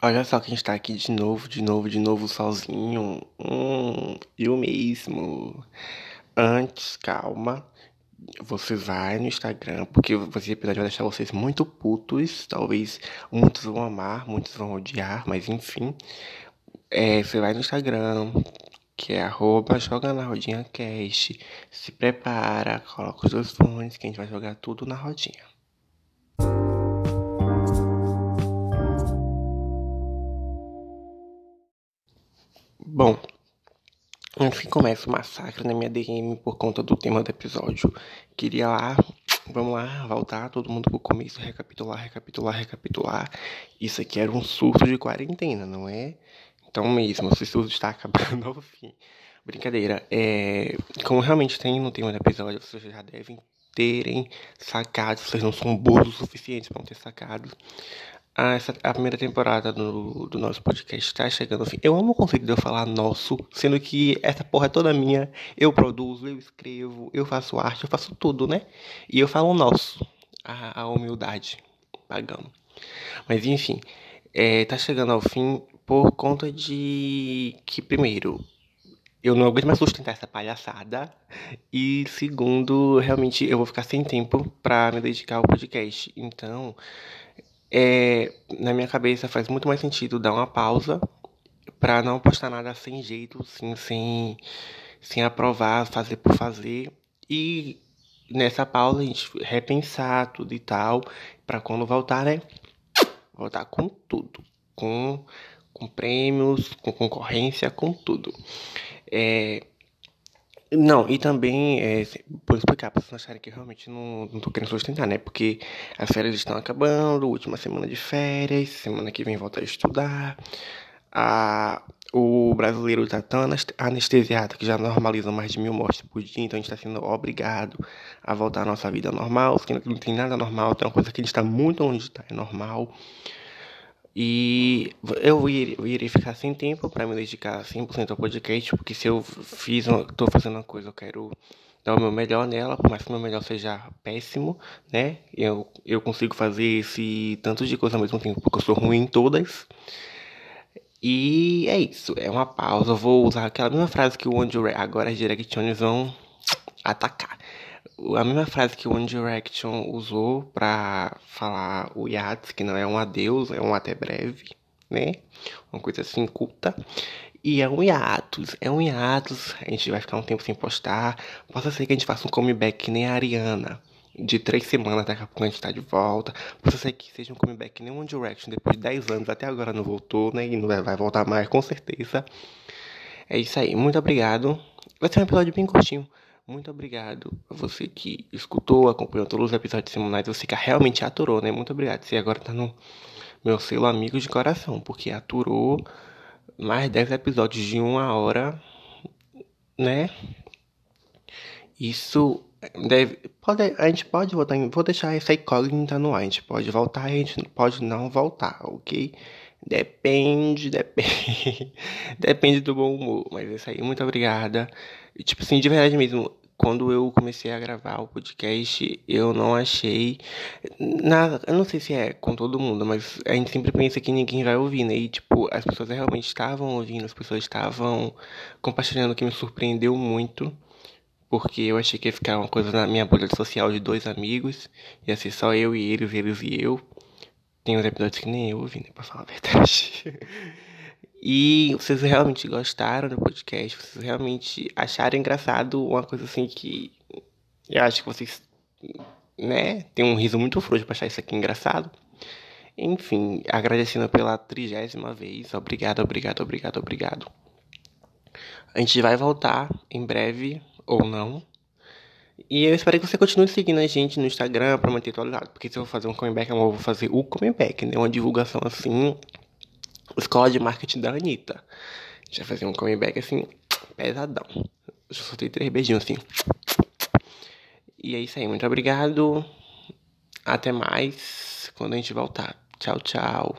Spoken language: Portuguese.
Olha só quem está aqui de novo, de novo, de novo sozinho. Hum, eu mesmo. Antes, calma. Você vai no Instagram, porque esse episódio vai deixar vocês muito putos. Talvez muitos vão amar, muitos vão odiar, mas enfim. É, você vai no Instagram, que é arroba joga na rodinha cast. Se prepara, coloca os dois fones que a gente vai jogar tudo na rodinha. Bom, enfim, começa o massacre na minha DM por conta do tema do episódio. Queria lá, vamos lá, voltar todo mundo pro começo, recapitular, recapitular, recapitular. Isso aqui era um surto de quarentena, não é? Então mesmo, esse surto está acabando ao fim. Brincadeira, é, como realmente tem no tema do episódio, vocês já devem terem sacado, vocês não são burros o suficiente para não ter sacado a, essa, a primeira temporada do, do nosso podcast está chegando ao fim. Eu amo o conceito de eu falar nosso, sendo que essa porra é toda minha. Eu produzo, eu escrevo, eu faço arte, eu faço tudo, né? E eu falo nosso. A, a humildade pagando. Mas enfim, é, tá chegando ao fim por conta de que, primeiro, eu não aguento mais sustentar essa palhaçada. E segundo, realmente eu vou ficar sem tempo para me dedicar ao podcast. Então, é, na minha cabeça faz muito mais sentido dar uma pausa para não postar nada sem jeito, assim, sem, sem aprovar, fazer por fazer. E nessa pausa a gente repensar tudo e tal, para quando voltar, né? Voltar com tudo. Com, com prêmios, com concorrência, com tudo. É, não, e também, é, por explicar, para vocês acharem que eu realmente não, não tô querendo sustentar, né? Porque as férias estão acabando, última semana de férias, semana que vem volta a estudar. A, o brasileiro está tão anestesiado que já normaliza mais de mil mortes por dia, então a gente está sendo obrigado a voltar à nossa vida normal, sendo que não tem nada normal, tem uma coisa que a gente está muito longe de estar é normal. E eu iria, ficar sem tempo para me dedicar 100% ao podcast, porque se eu fiz, tô fazendo uma coisa, eu quero dar o meu melhor nela, por mais que o meu melhor seja péssimo, né? Eu, eu consigo fazer esse tanto de coisa ao mesmo tempo, porque eu sou ruim em todas. E é isso, é uma pausa. Eu vou usar aquela mesma frase que o Direction, agora as Directions vão atacar a mesma frase que o One Direction usou para falar o Yates, que não é um adeus, é um até breve, né? Uma coisa assim culta. E é um hiatus, é um hiatus. A gente vai ficar um tempo sem postar. Possa ser que a gente faça um comeback que nem a Ariana. De três semanas, daqui a pouco a gente tá de volta. Possa ser que seja um comeback que nem One Direction. Depois de 10 anos, até agora não voltou, né? E não vai voltar mais, com certeza. É isso aí. Muito obrigado. Vai ser um episódio bem curtinho. Muito obrigado a você que escutou, acompanhou todos os episódios semanais, você que realmente aturou, né? Muito obrigado. Você agora tá no meu selo amigo de coração, porque aturou mais 10 episódios de uma hora, né? Isso deve. Pode, a gente pode voltar. Vou deixar essa incógnita no ar. A gente pode voltar, a gente pode não voltar, ok? Depende, depende. depende do bom humor. Mas é isso aí. Muito obrigada. E, tipo assim, de verdade mesmo, quando eu comecei a gravar o podcast, eu não achei nada. Eu não sei se é com todo mundo, mas a gente sempre pensa que ninguém vai ouvir, né? E, tipo, as pessoas realmente estavam ouvindo, as pessoas estavam compartilhando, que me surpreendeu muito. Porque eu achei que ia ficar uma coisa na minha bolha social de dois amigos. Ia ser só eu e eles, eles e eu. Tem uns episódios que nem eu ouvi, né? Pra falar a verdade. E vocês realmente gostaram do podcast? Vocês realmente acharam engraçado uma coisa assim que eu acho que vocês, né, tem um riso muito frouxo pra achar isso aqui engraçado. Enfim, agradecendo pela trigésima vez. Obrigado, obrigado, obrigado, obrigado. A gente vai voltar em breve, ou não. E eu espero que você continue seguindo a gente no Instagram pra manter atualizado. Porque se eu vou fazer um comeback, eu vou fazer o comeback, né? Uma divulgação assim Escola de Marketing da Anitta. Vai fazer um comeback assim, pesadão. Eu soltei três beijinhos assim. E é isso aí, muito obrigado. Até mais quando a gente voltar. Tchau, tchau.